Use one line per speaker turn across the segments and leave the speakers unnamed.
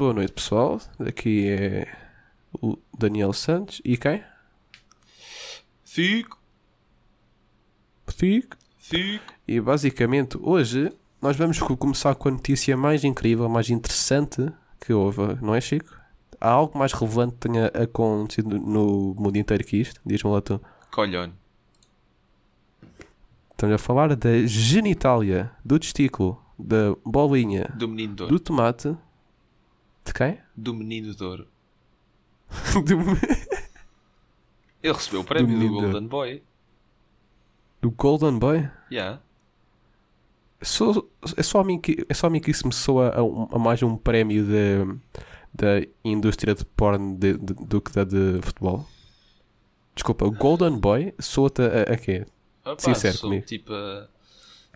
Boa noite, pessoal. Aqui é o Daniel Santos. E quem?
Fico,
Fico.
fico.
E basicamente, hoje nós vamos co- começar com a notícia mais incrível, mais interessante que houve, não é, Chico? Há algo mais relevante que tenha acontecido no mundo inteiro que isto? Diz-me lá tu.
Colhone.
Estamos a falar da genitália, do testículo, da bolinha,
Do menino
do tomate. De quem?
Do menino de ouro.
do,
Ele recebeu o prémio do,
ouro.
Golden Boy.
do Golden Boy?
Yeah.
Sou- é, só a mim que, é só a mim que isso me soa a, a mais um prémio de- da indústria de porno de- de- do que da de futebol. Desculpa, o Golden Boy soa-te a, a quê?
Opa,
Sincero
sou
comigo.
tipo a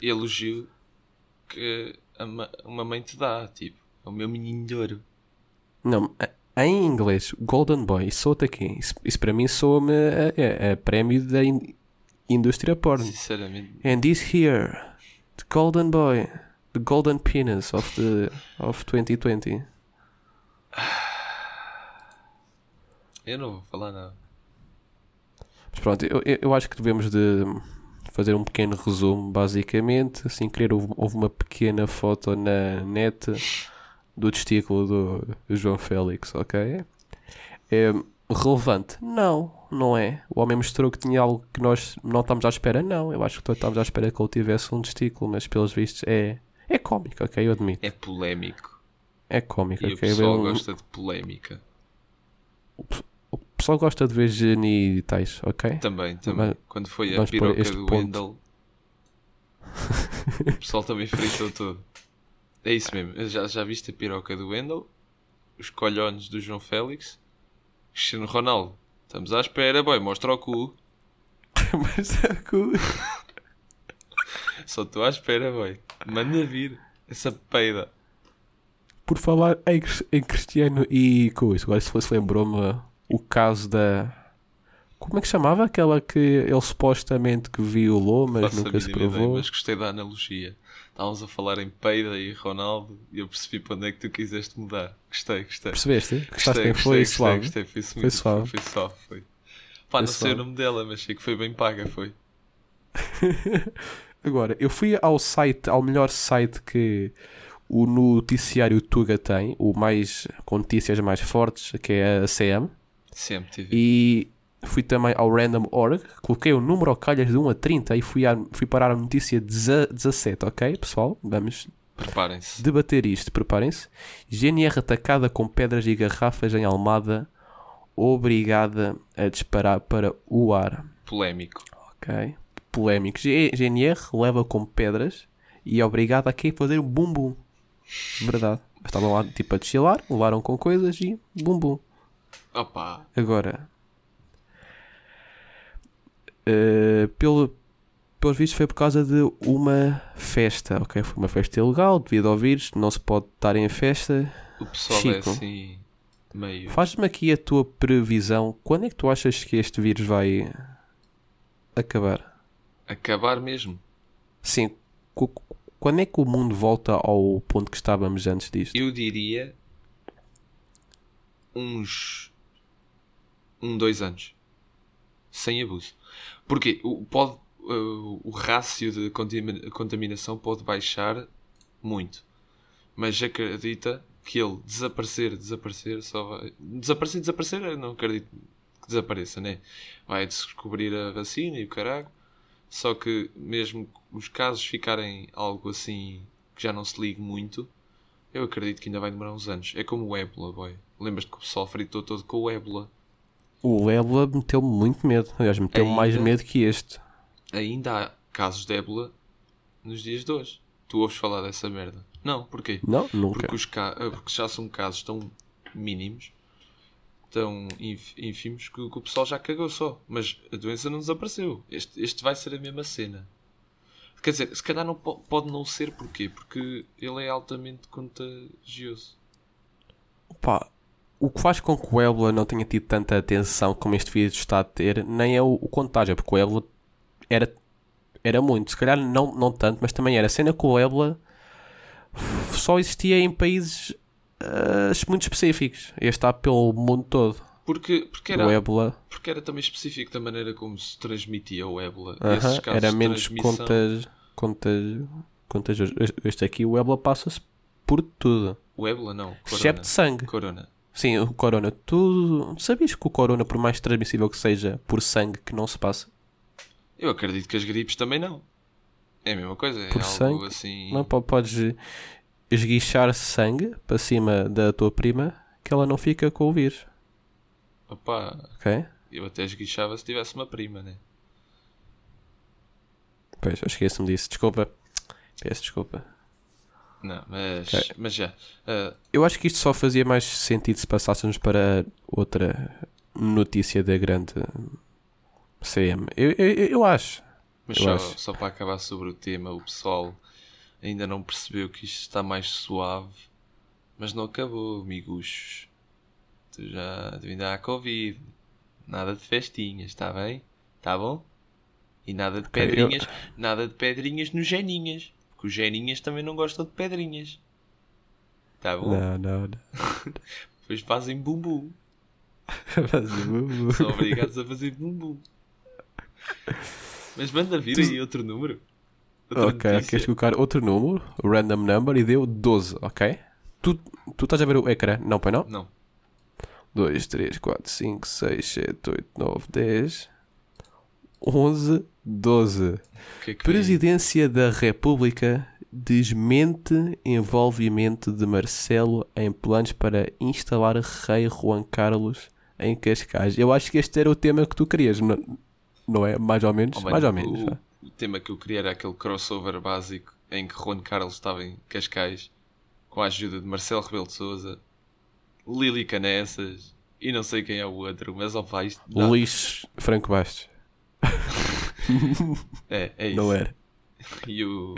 elogio que uma mãe te dá. Tipo, é o meu menino de ouro.
Não, em inglês, Golden Boy, soa-te a quê? Isso, isso para mim soa-me a, a- a prémio da in- indústria porno.
Sinceramente.
And this here, the Golden Boy, the Golden Penis of, the, of 2020.
Eu não vou falar nada.
Mas pronto, eu, eu- acho que devemos de fazer um pequeno resumo, basicamente. Sem querer, houve, houve uma pequena foto na net do testículo do João Félix, ok? É relevante? Não, não é. O homem mostrou que tinha algo que nós não estamos à espera? Não, eu acho que todos estamos à espera que ele tivesse um testículo, mas pelos vistos é, é cómico, ok? Eu admito.
É polémico.
É cómico,
E o
ok?
pessoal
Um-
gosta de polémica.
O pessoal gosta de ver genitais, ok?
Também, também.
Mas-
Quando foi a piroca do
ponto.
Wendell, o pessoal também fritou todo. É isso mesmo. Já, já viste a piroca do Wendell? Os colhones do João Félix? Cristiano Ronaldo. Estamos à espera, boy. Mostra o cu.
mas é cool.
Só estou à espera, boy. Manda vir essa peida.
Por falar em, em Cristiano e coisa, agora se fosse lembrou-me o caso da. Como é que chamava? Aquela que ele supostamente que violou, mas
Faço
nunca se
mínima ideia,
provou.
mas gostei da analogia. Estávamos a falar em peida e Ronaldo e eu percebi para onde é que tu quiseste mudar. Gostei, gostei.
Percebeste? Gostaste
Gostei,
quem foi
gostei,
suave?
Gostei, gostei. Foi,
Foi suave.
Foi, foi suave, foi. Pá, não
Foi
sei o
suave.
nome dela, mas sei que foi bem paga, foi.
Agora, eu fui ao site, ao melhor site que o noticiário Tuga tem, o mais com notícias mais fortes, que é a CM,
CMTV.
e fui também ao Random.org, coloquei o número ao calhas de 1 a 30 e fui, a, fui parar a notícia 17, ok, pessoal? Vamos
Preparem-se.
debater isto, preparem-se. GNR atacada com pedras e garrafas em Almada, obrigada a disparar para o ar.
Polémico.
Ok. Polémico. G- GNR leva com pedras e é obrigada a quê? fazer um bumbum. Verdade. Estavam lá tipo a desfilar, levaram com coisas e bumbum.
Opa,
Agora, eh, pelo, pelos vistos foi por causa de uma festa, ok? Foi uma festa ilegal, devido ao vírus, não se pode estar em festa.
o pessoal
Chico.
é assim, meio.
Faz-me aqui a tua previsão. Quando é que tu achas que este vírus vai acabar?
Acabar mesmo.
Sim, quando é que o mundo volta ao ponto que estávamos antes disto?
Eu diria. Uns. Um, dois anos. Sem abuso. Porque o, pode, uh, o rácio de contamina- contaminação pode baixar muito. Mas acredita que ele desaparecer, desaparecer, só vai. Desaparecer, desaparecer, não acredito que desapareça, né? Vai descobrir a vacina e o caralho. Só que mesmo os casos ficarem algo assim que já não se ligue muito, eu acredito que ainda vai demorar uns anos. É como o ébola, boy. Lembras-te que o pessoal fritou todo com o ébola?
O ébola meteu-me muito medo. Aliás, meteu-me
Ainda?
mais medo que este.
Ainda há casos de ébola nos dias de hoje. Tu ouves falar dessa merda? Não, porquê?
Não, nunca.
Porque, os ca... eh, porque já são casos tão mínimos, tão ínfimos, que, o- pessoal já cagou só. Mas a doença não desapareceu. Este, este vai ser a mesma cena. Quer dizer, se calhar não po- pode não ser, porquê? Porque ele é altamente contagioso.
Pá, o que faz com que o ébola não tenha tido tanta atenção como este vírus está a ter, nem é o, o contágio, porque o ébola era, era muito. Se calhar não, não tanto, mas também era. A cena que o ébola só existia em países ah, muito específicos. Este está pelo mundo todo.
Porque, porque, era,
ébola
porque era também específico da maneira como se transmitia o ébola. Esses casos
era menos contas, contas. Este- Este aqui, o ébola, passa-se por tudo.
O ébola não. Corona.
Excepto sangue.
Corona.
Sim, o corona. Tu sabias que o corona, por mais transmissível que seja, por sangue, que não se passa?
Eu acredito que as gripes também não. É a mesma coisa. É
Por
algo
sangue?
assim.
Não po- podes esguichar sangue para cima da tua prima que ela não fica com o vírus.
Opá,
Ok?
eu até esguichava se tivesse uma prima, né?
Pois, eu esqueço-me disso. Desculpa. Peço desculpa.
Não, mas,
Ok.
mas já. Ah,
Eu acho que isto só fazia mais sentido se passássemos para outra notícia da grande CM. Eu, eu, eu acho.
mas
Eu
só,
acho.
só para acabar sobre o tema, o pessoal ainda não percebeu que isto está mais suave. Mas não acabou, amiguchos. Tu já ainda há Covid. Nada de festinhas, está bem? Está bom? E nada de
Ok, eu-
pedrinhas, nada de pedrinhas nos geninhas. Porque os geninhas também não gostam de pedrinhas. Está bom?
Não, não, não.
Depois fazem bumbum.
Mas, uh,
São obrigados a fazer bumbum. Mas manda vir aí outro número. Outra
Ok,
notícia.
queres colocar outro número, random number, e deu 12, ok? Tu, tu estás a ver o ecrã? Não, pai não?
Não.
2, 3, 4, 5, 6, 7, 8, 9, 10, 11, 12.
O que é que?
Presidência da República desmente envolvimento de Marcelo em planos para instalar Rei Juan Carlos em Cascais. Eu acho que este era o tema que tu querias, não, não é? Mais ou menos?
Oh, mano,
Mais ou menos.
O, o tema que eu queria era aquele crossover básico em que Juan Carlos estava em Cascais com a ajuda de Marcelo Rebelo de Souza, Lili Canessas e não sei quem é o outro, mas ó isto dá-
Luís Franco Bastos.
é, é isso.
Não era?
E o,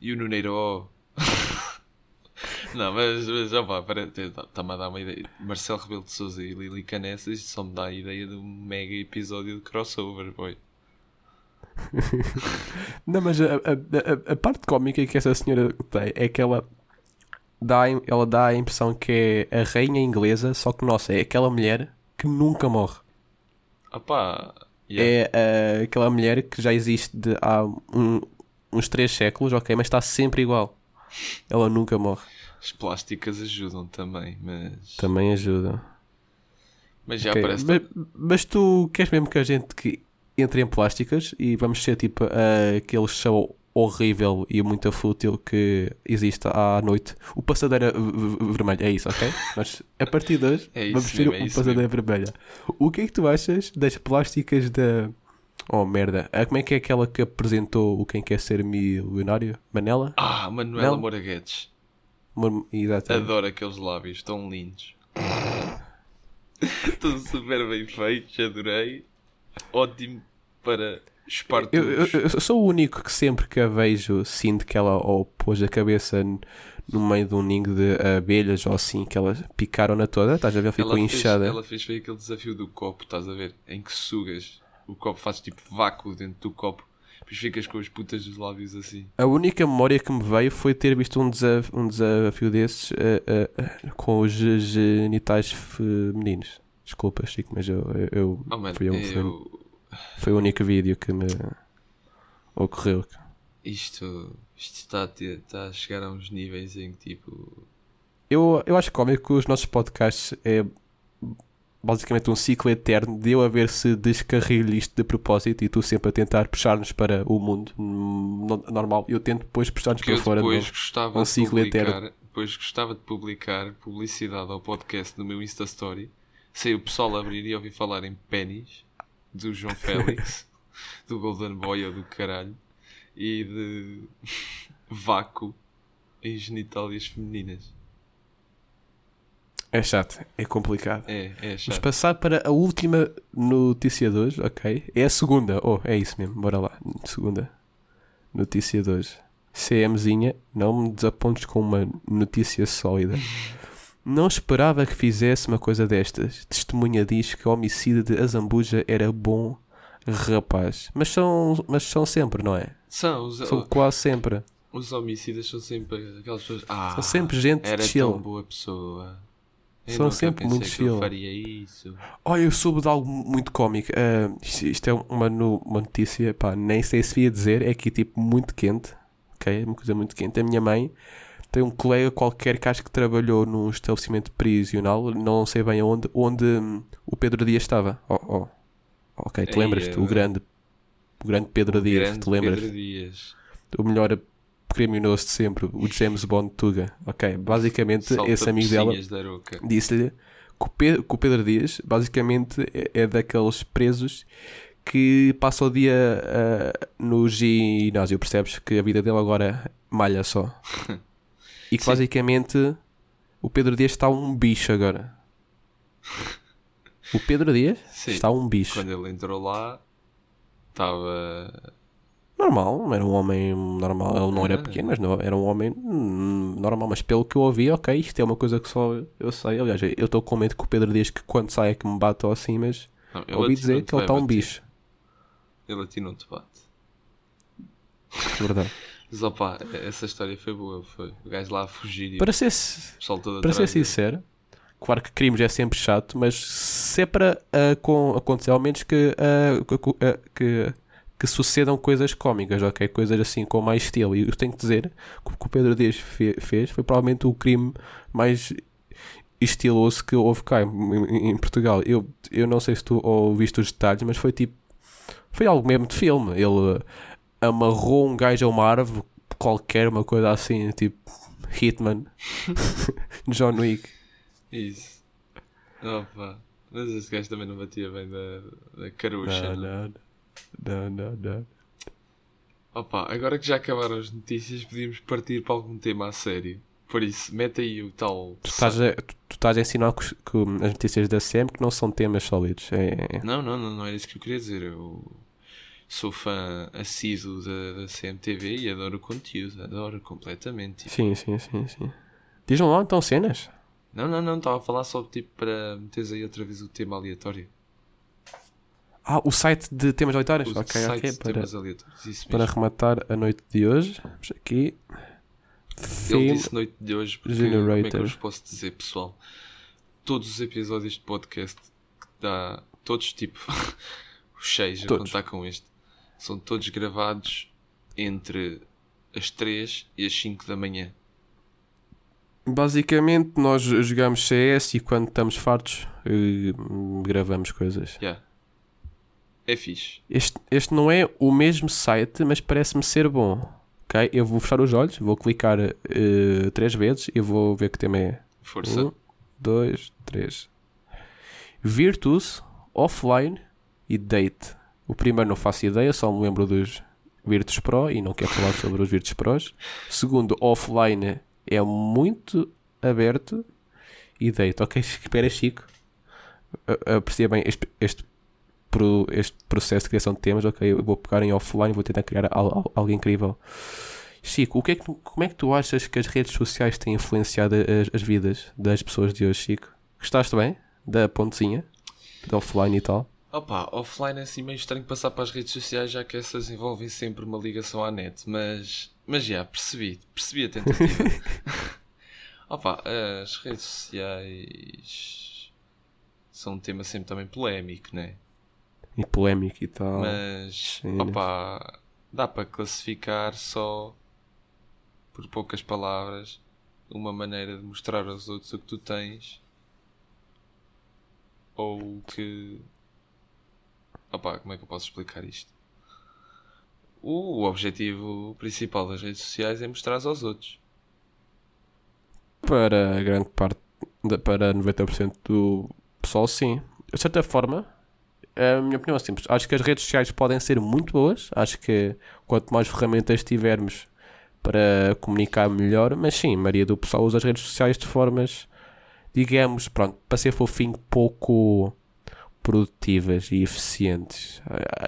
e o Nuneiro. não, mas, mas ó pá, está-me a dar uma ideia. Marcelo Rebelo de Souza e Lili Canessas só me dá a ideia de um mega episódio de crossover, boy.
Não, mas a, a, a, a parte cómica que essa senhora tem é que ela dá, ela dá a impressão que é a rainha inglesa, só que, nossa, é aquela mulher que nunca morre.
Ah pá, yeah.
É ah, aquela mulher que já existe há um- uns 3 séculos, ok, mas está sempre igual. Ela nunca morre.
as plásticas ajudam também, mas,
Também ajuda.
mas já
Ok,
parece.
Mas, mas tu queres mesmo que a gente que entre em plásticas e vamos ser tipo aquele show horrível e muito fútil que existe à noite. O passadeira vermelha, é isso, ok? Mas a partir de hoje
É
vamos ter
mesmo, é
passadeira vermelha. O que é que tu achas das plásticas da. Oh merda, Ah, como é que é aquela que apresentou o Quem Quer Ser Milionário? Manela?
Ah, Manuela Guedes.
Mor- Exatamente.
Adoro aqueles lábios, tão lindos. Estão super bem feitos, adorei. Ótimo para
Eu, eu- eu sou o único que sempre que a vejo sinto que ela ou pôs a cabeça no meio de um ninho de abelhas ou assim, que elas picaram-na toda, estás a ver? Ficou
ela, fez,
inchada.
ela fez foi aquele desafio do copo, estás a ver? Em que sugas. O copo faz tipo vácuo dentro do copo. Depois ficas com as putas dos lábios assim.
A única memória que me veio foi ter visto um desafio, um desafio desses eh, eh, eh, com os ge- genitais femininos. Desculpa, Chico, mas eu, eu, eu-
Oh,
foi, um- foi,
eu,
foi o único vídeo que me ocorreu.
isto, isto está, a chegar a uns níveis em que tipo.
Eu, eu acho cómico que os nossos podcasts é basicamente um ciclo eterno de eu a ver se descarrilho isto de propósito e tu sempre a tentar puxar-nos para o mundo no- normal. Eu tento depois puxar-nos para fora de novo.
gostava
Um
de
ciclo
publicar,
eterno.
depois gostava de publicar publicidade ao podcast no meu Insta Story. Sei o pessoal abrir e ouvir falar em pênis do João Félix, do Golden Boy ou do caralho, e de vácuo em genitálias femininas.
É chato, é complicado.
É, é
Vamos
chato.
passar para a última notícia de hoje, ok? É a segunda. Oh, é isso mesmo, bora lá. Segunda notícia de hoje. CMzinha, não me desapontes com uma notícia sólida. Não esperava que fizesse uma coisa destas. Testemunha diz que o homicídio de Azambuja era bom rapaz. Mas são, mas são sempre, não é?
São, os,
São quase sempre.
Os homicidas são sempre aquelas pessoas. Ah,
São sempre gente
era
chill.
tão boa pessoa. Eu
São sempre muito
eu
chill.
faria isso.
Olha, eu soube de algo muito cómico. Ah, isto, isto é uma, uma notícia, pá, nem sei se ia dizer, é aqui tipo muito quente. Ok? Uma coisa muito quente. A minha mãe tem um colega qualquer que acho que trabalhou num estabelecimento prisional, não sei bem onde, onde hum, o Pedro Dias estava. Oh, oh. Ok, te lembras-te?
é-
O grande, o grande Pedro Dias,
Grande
te lembras?
Pedro Dias.
O melhor criminoso de sempre, o James Bond Tuga. Ok, basicamente
Salta
esse amigo dela disse-lhe que o, Pe- que o Pedro Dias basicamente é, é daqueles presos que passa o dia ah, no ginásio, percebes? Que a vida dele agora malha só. E que
Sim.
basicamente o Pedro Dias está um bicho agora. O Pedro Dias
Sim.
está um bicho.
Quando ele entrou lá, estava.
Normal, era um homem normal. Ele não era
Ah.
pequeno, mas não, era um homem normal. Mas pelo que eu ouvi, ok, isto é uma coisa que só eu sei. Aliás, eu estou com medo que o Pedro diz que quando sai é que me bate ou assim, mas
Não,
ouvi dizer que ele está um
bater.
bicho.
Ele a ti não te bate.
Verdade.
Mas opá, essa história foi boa. Foi o gajo lá a fugir e
Para ser, para ser sincero, claro que crimes é sempre chato, mas se é para ah, com- acontecer, ao menos que, ah, que, ah, que, que sucedam coisas cómicas, ok? Coisas assim com mais estilo. E eu tenho que dizer que o que o Pedro Dias fe- fez foi provavelmente o crime mais estiloso que houve cá em, em- Portugal. Eu, eu não sei se tu ouviste os detalhes, mas foi tipo. Foi algo mesmo de filme. Ele amarrou um gajo a uma árvore qualquer, uma coisa assim, tipo Hitman, John Wick.
Isso. Opa. Mas esse gajo também não batia bem da, da carucha.
Não,
não?
não, não, não.
Opa, agora que já acabaram as notícias, podíamos partir para algum tema a sério. Por isso, mete aí o tal.
Tu estás a, tu, tu estás a ensinar que, que as notícias da SEM que não são temas sólidos. É,
Não, não, não, não era isso que eu queria dizer. Eu sou fã assíduo da, da CMTV e adoro o conteúdo. Adoro completamente. Tipo,
sim, sim, sim, sim. Diz-me lá então cenas.
Não, não, não, estava a falar só tipo para meteres aí outra vez o tema aleatório.
Ah, o site de temas aleatórios?
Os
ok, ok.
de
Para,
temas aleatórios. Isso
para rematar a noite de hoje, vamos aqui.
Ele disse noite de hoje porque como é que eu
Generator.
vos posso dizer, pessoal? Todos os episódios de podcast que dá, todos tipo, os seis a
Todos.
contar com este, são todos gravados entre as 3 e as 5 da manhã.
Basicamente, nós jogamos CS e quando estamos fartos, eh, gravamos coisas.
Yeah. É fixe.
Este, este não é o mesmo site, mas parece-me ser bom. Ok? Eu vou fechar os olhos, vou clicar eh, três vezes e vou ver que tema é.
Força.
Um, dois, três. Virtus, Offline e Date. O primeiro não faço ideia, só me lembro dos Virtus Pro e não quero falar sobre os Virtus Pros. Segundo, Offline é muito aberto e Date. Ok, espera, Chico. Aprecia bem este, este, este processo de criação de temas. Ok, eu vou pegar em offline vou tentar criar al- al- algo incrível. Chico, o que é que como é que tu achas que as redes sociais têm influenciado as, as vidas das pessoas de hoje, Chico? Gostaste bem da pontezinha? De offline e tal?
Opa, offline é assim meio estranho passar para as redes sociais, já que essas envolvem sempre uma ligação à net, mas, mas já, percebi, percebi a tentativa. Opa, as redes sociais são um tema sempre também polémico, né?
E polémico e tal.
Mas,
sim.
opa, dá para classificar só por poucas palavras uma maneira de mostrar aos outros o que tu tens ou o que. Opa, como é que eu posso explicar isto? O objetivo principal das redes sociais é mostrar aos outros.
Para grande parte, para 90% do pessoal, sim. De certa forma, a minha opinião é simples. Acho que as redes sociais podem ser muito boas. Acho que quanto mais ferramentas tivermos para comunicar melhor, mas sim, a maioria do pessoal usa as redes sociais de formas, digamos, pronto, para ser fofinho, pouco produtivas e eficientes.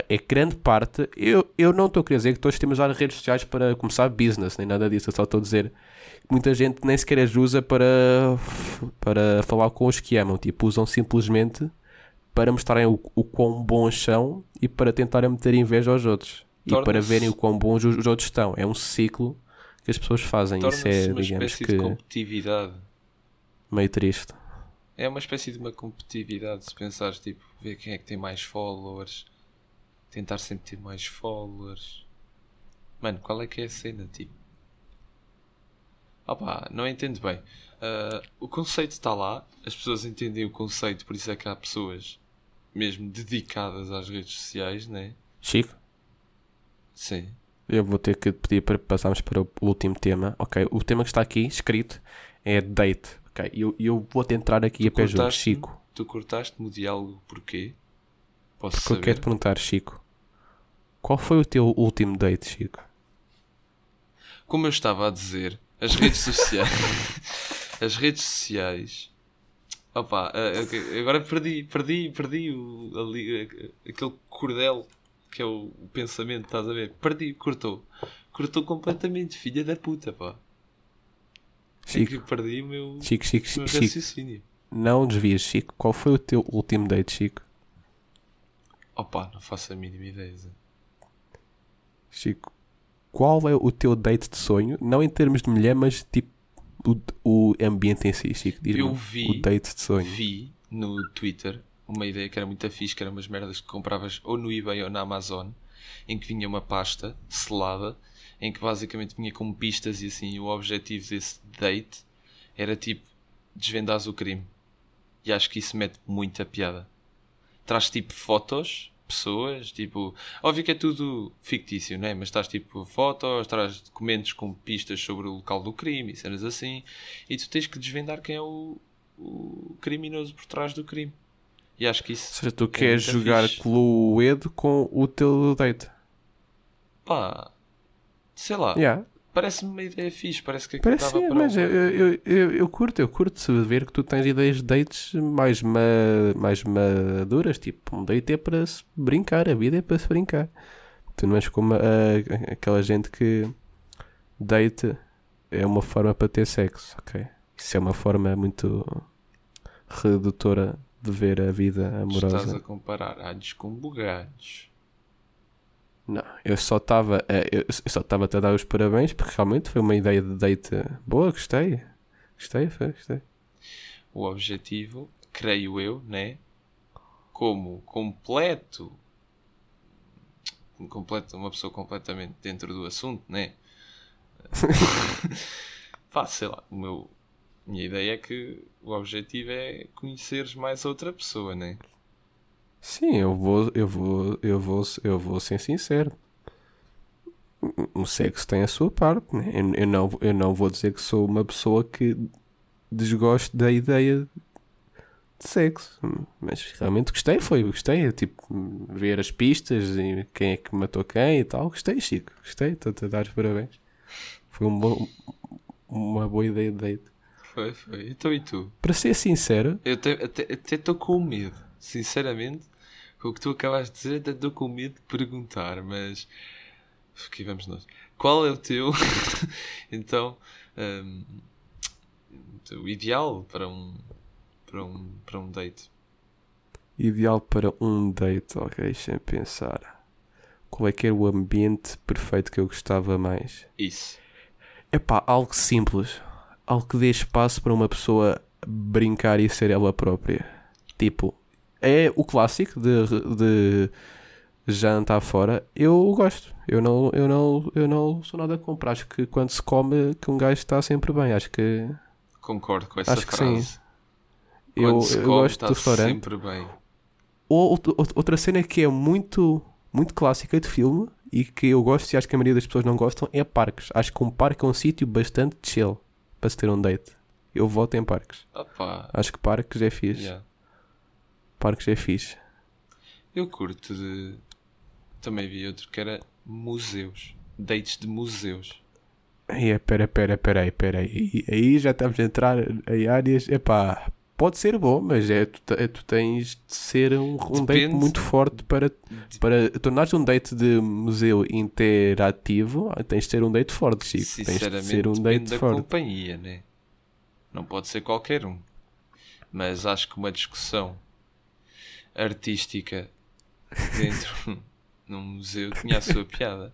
É grande parte. Eu, eu não estou a querer dizer que todos temos usar redes sociais para começar business, nem nada disso. Eu só estou a dizer que muita gente nem sequer as usa para, para falar com os que amam. Tipo, usam simplesmente para mostrarem o, o quão bons são e para tentarem meter inveja aos outros. E para verem o quão bons os, os outros estão. É um ciclo que as pessoas fazem. Isso é,
uma
digamos que,
de competitividade.
meio triste.
É uma espécie de uma competitividade. Se pensares, tipo, ver quem é que tem mais followers, tentar sempre ter mais followers. Mano, qual é que é a cena, tipo? Opá, não entendo bem. Ah, o conceito está lá, as pessoas entendem o conceito, por isso é que há pessoas mesmo dedicadas às redes sociais, né?
Chico,
Sim.
eu vou ter que pedir para passarmos para o último tema. Ok, o tema que está aqui escrito é date. Ok, eu, eu vou tentar aqui a pé
cortaste-me?
Chico.
Tu cortaste-me o diálogo porquê? Posso
Porque eu
saber?
quero te perguntar, Chico, qual foi o teu último date, Chico?
Como eu estava a dizer, as redes sociais. as redes sociais. Opa, ah, ok, agora perdi, perdi, perdi o, ali, ah, aquele cordel que é o pensamento, estás a ver? Perdi, cortou. Cortou completamente, filha da puta, pá. É
Chico,
que perdi o meu,
Chico, Chico,
meu
Chico,
raciocínio.
não desvias, Chico. Qual foi o teu último date, Chico?
Opa, não faço a mínima ideia. Zé.
Chico, qual é o teu date de sonho? Não em termos de mulher, mas tipo o, o ambiente em si, Chico.
Eu vi-
o date de sonho.
Vi no Twitter uma ideia que era muito fixe, que eram umas merdas que compravas ou no eBay ou na Amazon, em que vinha uma pasta selada, em que basicamente vinha com pistas e assim, o objetivo desse date era tipo desvendares o crime. E acho que isso mete muita piada. Traz tipo fotos, pessoas, tipo, óbvio que é tudo fictício, né? Mas traz tipo fotos, traz documentos com pistas sobre o local do crime e cenas assim, e tu tens que desvendar quem é o, o criminoso por trás do crime. E acho que
Ou
isso,
seja, tu
É
queres jogar
fixe.
Cluedo com o teu date.
pá, sei lá,
Yeah.
parece-me uma ideia fixe, parece que aquilo
Parece,
dava
é,
para
mas
um-
eu, eu, eu, eu curto, eu curto se ver que tu tens ideias de dates mais, ma, mais maduras. Tipo, um date é para se brincar, a vida é para se brincar. Tu não és como a- a- aquela gente que date é uma forma para ter sexo, ok? Isso é uma forma muito redutora de ver a vida amorosa.
Estás a comparar alhos com bugalhos.
Não, eu só estava a- eu eu só estava a dar os parabéns porque realmente foi uma ideia de date boa, gostei. Gostei, foi, gostei.
O objetivo, creio eu, né? Como completo, completo uma pessoa completamente dentro do assunto, né? Pá, sei lá, o meu, minha ideia é que o objetivo é conheceres mais outra pessoa, né?
Sim, eu vou, eu vou, eu vou, eu vou ser sincero. O sexo tem a sua parte, né? Eu, eu não, eu não vou dizer que sou uma pessoa que desgosto da ideia de sexo, mas realmente gostei, foi, gostei, tipo, ver as pistas e quem é que matou quem e tal, gostei, Chico, gostei, estou-te a dar os parabéns. Foi um bom, uma boa ideia de date.
Foi, foi. Então e tu?
Para ser sincero,
Eu até estou com medo, sinceramente, com o que tu acabaste de dizer, até estou com medo de perguntar, mas aqui vamos nós. Qual é o teu, então, hum, o ideal para um, para um, para um date?
Ideal para um date, ok, deixa-me pensar. Qual é que era o ambiente perfeito que eu gostava mais?
Isso.
Epá, algo simples. Algo que dê espaço para uma pessoa brincar e ser ela própria. Tipo, é o clássico de, de jantar fora. Eu gosto. Eu não, eu, não, eu não sou nada contra. Acho que quando se come, que um gajo está sempre bem. Acho que
Concordo com essa
Acho que sim.
frase.
eu,
Quando se
eu
come,
gosto
está
do restaurante.
sempre bem.
Ou outra- outra cena que é muito, muito clássica de filme e que eu gosto e acho que a maioria das pessoas não gostam é parques. Acho que um parque é um sítio bastante chill para se ter um date. Eu voto em parques.
Opa,
Acho que parques é fixe.
yeah.
Parques é fixe.
Eu curto de. Também vi outro que era museus. Dates de museus.
Aí, pera, pera, pera aí, pera aí. Aí já estamos a entrar em áreas. Epá, pode ser bom, mas é, tu, te- tu tens de ser um, um date muito forte para, para tornares um date de museu interativo. Tens de ser um date forte, Chico. Tens de
Sinceramente,
ser um date
da
forte.
companhia, né? Não pode ser qualquer um. Mas acho que uma discussão artística dentro num museu tinha a sua piada.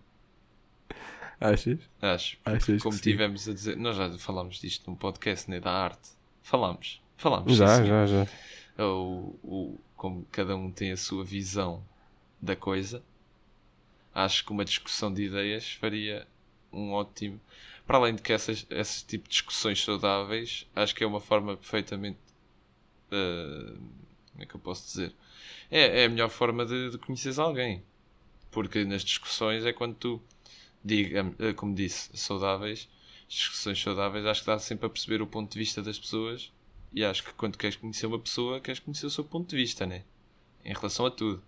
Achas?
Acho.
Achas
Como
que sim?
tivemos a dizer, nós já falámos disto num podcast, né? Da arte. Falámos. Falámos.
Já,
sim, senhor.
já, já.
ou, ou como cada um tem a sua visão da coisa, acho que uma discussão de ideias faria um ótimo. Para além de que essas, esse tipo de discussões saudáveis, acho que é uma forma perfeitamente. eh, como é que eu posso dizer? É, é a melhor forma de, de conheceres alguém. Porque nas discussões é quando tu, diga, eh, como disse, saudáveis, discussões saudáveis, acho que dá sempre a perceber o ponto de vista das pessoas e acho que quando queres conhecer uma pessoa, queres conhecer o seu ponto de vista, né? Em relação a tudo.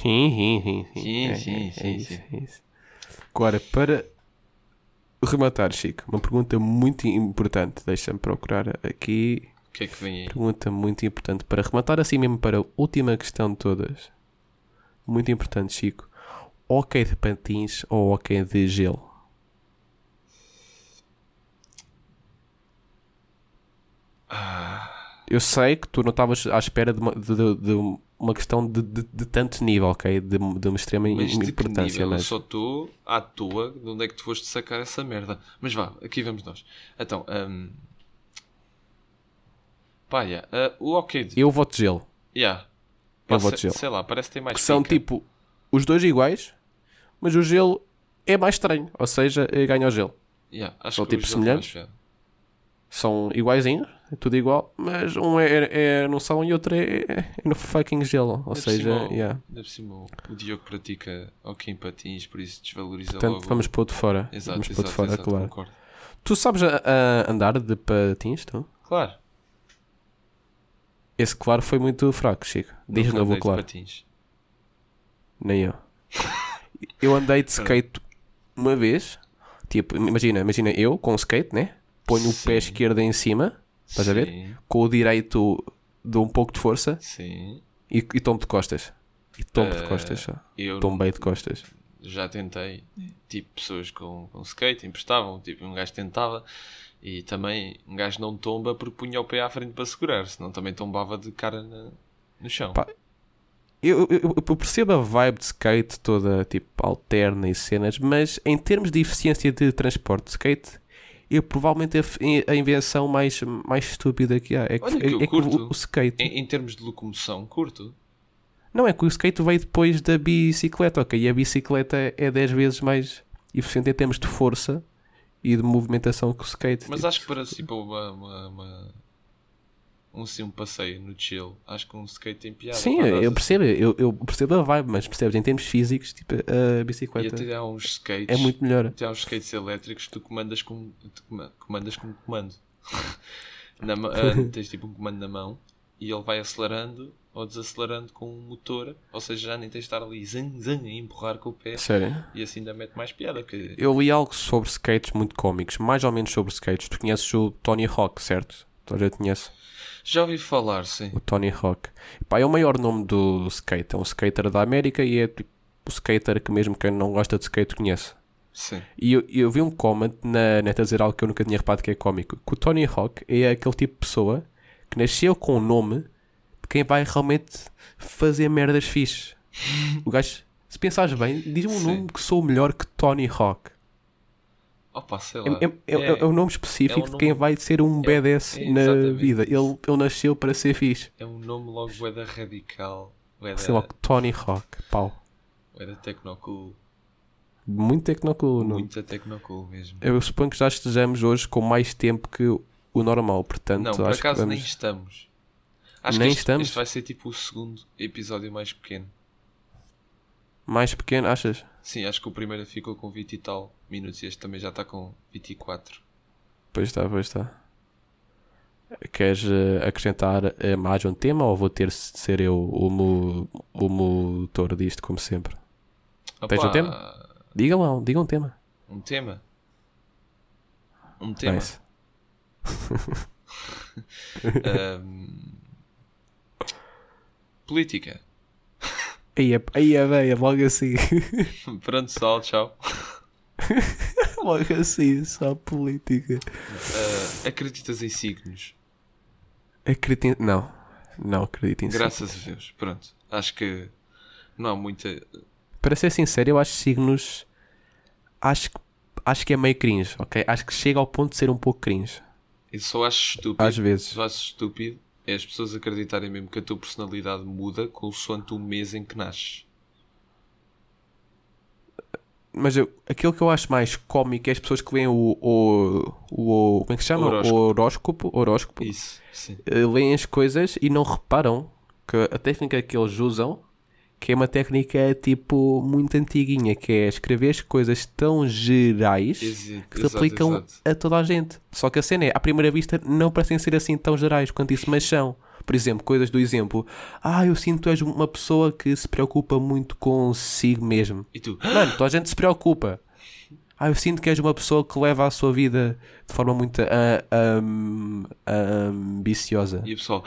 Sim, sim, sim.
Sim,
É,
sim,
é,
sim,
é isso,
sim.
é isso. Agora, para rematar, Chico, uma pergunta muito importante. Deixa-me procurar aqui.
O que é que vem aí?
Pergunta muito importante para rematar assim mesmo para a última questão de todas. Muito importante, Chico. Ok de patins ou ok de gelo? Eu sei que tu não estavas à espera de uma, de, de- uma questão de, de- tanto nível, ok? De, uma extrema
Mas
importância?
Eu
mas
só estou à toa de onde é que tu foste sacar essa merda. Mas vá, aqui vamos nós. Então, hum... pá, yeah, ah, o ok de...
eu voto gelo.
Yeah.
Eu
Pá,
vou de
sei,
gelo.
sei lá, parece que tem mais
Que são tipo os dois iguais, mas o gelo é mais estranho, ou seja, eh, ganha o gelo.
Yeah, acho
são
que o
tipos
gelo tem mais
semelhantes? São iguaizinhos, é tudo igual, mas um é, é no salão e outro é, é no fucking gelo. Ou
por
seja,
cima,
yeah.
cima, o- Diogo pratica hockey em patins, por isso desvaloriza
portanto
logo.
vamos pôr de fora.
Exato,
vamos pôr
exato,
de fora,
exato,
claro.
concordo.
Tu sabes a, a andar de patins, tu?
Claro.
Esse claro foi muito fraco, Chico. Diz de
nunca
novo
andei
o claro.
patins.
Nem eu. Eu andei de skate uma vez. Tipo, imagina, imagina eu com skate, né? Ponho o pé
Sim.
esquerdo em cima, estás a ver?
Sim,
Com o direito dou um pouco de força
sim.
e, e tomo de costas. E tomo de
Eh,
costas só.
Eu
Tombei de costas.
já tentei, tipo, pessoas com, com skate emprestavam, tipo, um gajo tentava e também um gajo não tomba porque punha o pé à frente para segurar, senão também tombava de cara na- no chão.
Pá, Eu, eu, eu percebo a vibe de skate toda tipo alterna e cenas, mas em termos de eficiência de transporte de skate, eu provavelmente a, invenção mais, mais estúpida que há é que,
Olha que
é,
eu
é que
curto.
o, o skate.
Em, em termos de locomoção, curto.
Não, é que o skate veio depois da bicicleta, ok? E a bicicleta é 10 vezes mais eficiente em termos de força e de movimentação que o skate.
Mas
tipo.
acho que para tipo, uma, uma, uma- um, assim, um passeio no chill, acho que um skate tem piada.
Sim, eu
dás
percebo, eu, eu percebo a vibe, mas percebes, em termos físicos, tipo, a
assim. E
bicicleta
até há uns skates.
é muito melhor.
Até há uns skates elétricos que tu comandas com, tu coma- comandas com um comando. Na ah, tens tipo um comando na mão e ele vai acelerando ou desacelerando com um motor, ou seja, já nem tens de estar ali zang, zang, a empurrar com o pé
Sério.
e assim ainda mete mais piada. Porque...
Eu li algo sobre skates muito cómicos, mais ou menos sobre skates. Tu conheces o Tony Hawk, certo? Tu já conheces
Já ouvi falar, sim.
o Tony Hawk. Pá, é o maior nome do skate. É um skater da América e é tipo, o skater que mesmo quem não gosta de skate conhece.
Sim.
E eu, eu vi um comment na net a dizer algo que eu nunca tinha reparado que é cómico. Que o Tony Hawk é aquele tipo de pessoa que nasceu com o nome de quem vai realmente fazer merdas fixes. O gajo, se pensares bem, diz-me um
Sim.
nome que sou melhor que Tony Hawk.
Opa, sei lá.
É, é, é, é um nome específico
é um
de quem vai ser um
é-
BDS
é
na vida. Ele, ele nasceu para ser fixe.
É um nome logo bué radical,
Sei lá, Tony Hawk. Pau.
da tecnocool,
Muito tecnocool. não?
muita tecnocool mesmo.
Eu suponho que já estejamos hoje com mais tempo que o normal. Portanto,
Não, por acaso
que
nem
vamos...
estamos. Acho
Nem
que este,
estamos?
este vai ser tipo o segundo episódio mais pequeno.
mais pequeno, achas?
Sim, acho que o primeiro ficou com 20 e tal minutos e este também já está com 24.
Pois está, pois está. Queres eh, acrescentar eh, mais um tema ou vou ter de ser eu o, mo- o motor disto, como sempre? Tens um
Opa,
tema? Diga lá, diga um tema.
Um tema? Um tema?
Nice.
Ahm, política.
Aí é, aí é bem, logo assim.
Pronto, pessoal, tchau.
logo assim, só política.
Ah, acreditas em signos?
Acredito. Não, não acredito em signos.
Graças a Deus. Pronto. Acho que não há muita.
Para ser sincero, eu acho signos acho, que- acho que é meio cringe, ok? Acho que chega ao ponto de ser um pouco cringe.
Eu só acho estúpido.
Às vezes.
Só acho estúpido é as pessoas acreditarem mesmo que a tua personalidade muda consoante o mês em que nasces.
Mas eu- aquilo que eu acho mais cómico é as pessoas que veem o. o, o como é que se chama?
Horóscopo.
O horóscopo. horóscopo
Isso, sim.
eh, leem as coisas e não reparam que a técnica que eles usam, que é uma técnica tipo muito antiguinha, que é escrever as coisas tão gerais que se aplicam
exato.
a toda a gente. Só que a cena é, à primeira vista, não parecem ser assim tão gerais quanto isso, mas são. Por exemplo, coisas do exemplo. Ah, eu sinto que tu és uma pessoa que se preocupa muito consigo mesmo.
E tu?
Mano, toda a gente se preocupa. Ah, eu sinto que és uma pessoa que leva a sua vida de forma muito ah, am- ambiciosa.
E o pessoal?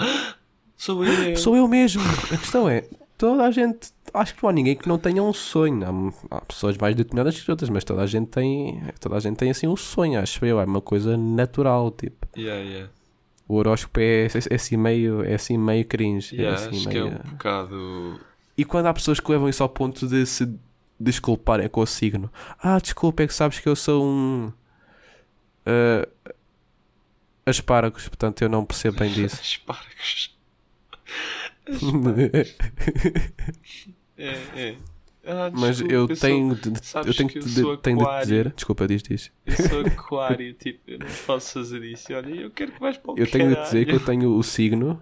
Sou eu.
Sou eu mesmo. A questão é, toda a gente. Acho que não há ninguém que não tenha um sonho. Há, há pessoas mais determinadas que outras, mas toda a gente tem. Toda a gente tem assim um sonho, acho eu. É uma coisa natural. Tipo,
Yeah, yeah.
o horóscopo é, é, assim meio. É assim meio cringe. é
Yeah,
assim
acho que é
meio-
um bocado.
E quando há pessoas que levam isso ao ponto de se desculparem com o signo. Ah, desculpa, é que sabes que eu sou um. ah, asparagos, portanto eu não percebo bem disso.
Espargos. É, é. Ah,
Mas
desculpa,
eu
sou-
tenho de, eu tenho
que eu
de, tenho de dizer. Desculpa, diz, diz.
Eu sou aquário, tipo, eu não posso fazer isso. Olha, eu quero que vais para o
Eu tenho de dizer que eu tenho o signo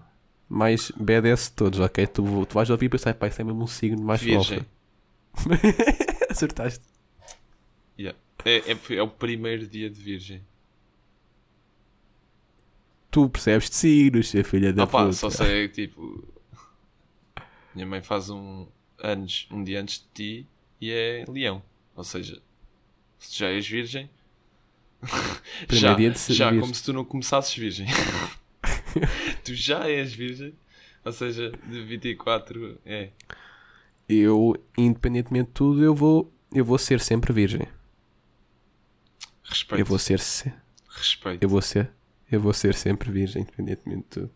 mais BDS de todos, ok? Tu, tu vais ouvir e pensar, pá, isso é mesmo um signo mais
Virgem.
Acertaste.
Yeah. É, é, é o primeiro dia de Virgem.
Tu percebes de signos, ser filha da
Ah pá,
puta.
só sei, tipo. Minha mãe faz um anos, um dia antes de ti e é leão. Ou seja, se tu já és virgem. Já,
dia de ser
já como se tu não começasses virgem. tu já és virgem. Ou seja, de 24 é.
Eu, independentemente de tudo, eu vou, eu vou ser sempre virgem.
Respeito.
Eu vou ser, se-
Respeito.
eu vou ser, eu vou ser sempre virgem, independentemente de tudo.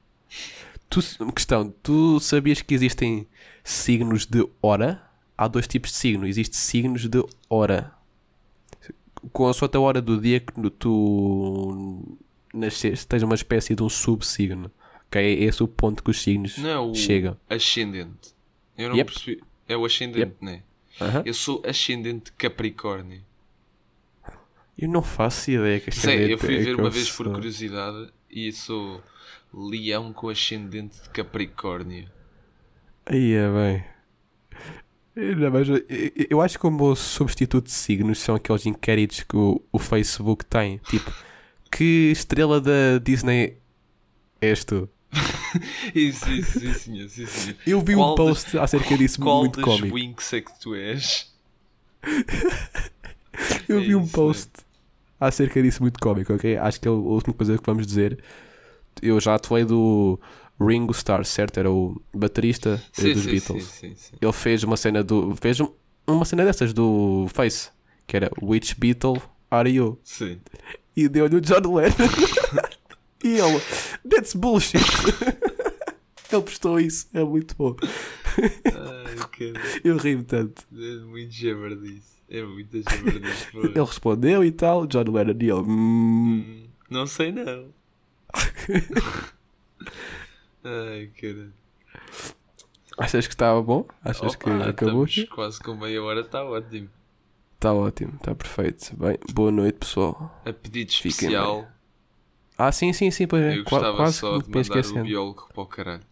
Tu, questão, tu sabias que existem signos de hora? Há dois tipos de signo. Existe signos de hora. Com a sua hora do dia que tu nasceste, tens uma espécie de um subsigno. Ok? É esse o ponto que os signos
Não é o
chegam.
ascendente. Eu não
Yep.
percebi. É o ascendente, né?
Aham.
Eu sou ascendente Capricórnio.
Eu não faço ideia que
Sei, eu fui
é
ver
que
uma vez por
sou.
curiosidade e sou leão com ascendente de Capricórnio.
Aí é bem. Não, mas eu, acho que o meu substituto de signos são aqueles inquéritos que o, o Facebook tem. Tipo, que estrela da Disney és tu?
Isso, isso, sim, senhor, sim, senhor.
Eu vi
Qual
um post acerca disso
Qual
muito
das
cómico.
Winx é que tu és?
Eu
É
vi um
isso,
post acerca disso muito cómico, ok? Acho que é a última coisa que vamos dizer. Eu já atuei do Ringo Starr, certo? Era o baterista eh,
Sim,
dos
sim,
Beatles.
sim.
Ele fez uma cena do. fez um- uma cena dessas do Face, que era Which Beatle are you?
Sim.
E deu-lhe o John Lennon. e ele, that's bullshit. ele postou isso, é muito bom.
Ai.
Eu ri-me tanto.
É muito jabardice. É muito jabardice. pô.
Ele respondeu e tal, John Lennon e ele. "Hum."
Hum, Não sei não. Ai, cara.
Achas que estava bom? Achas que
Opa,
acabou
estamos
aqui?
quase com meia hora, está ótimo.
Está ótimo, está perfeito. Bem, boa noite, pessoal.
A pedido
Fiquem
especial,
Ah, sim, sim, sim, pois é.
eu gostava
quase
só
que
de mandar o biólogo para o caralho.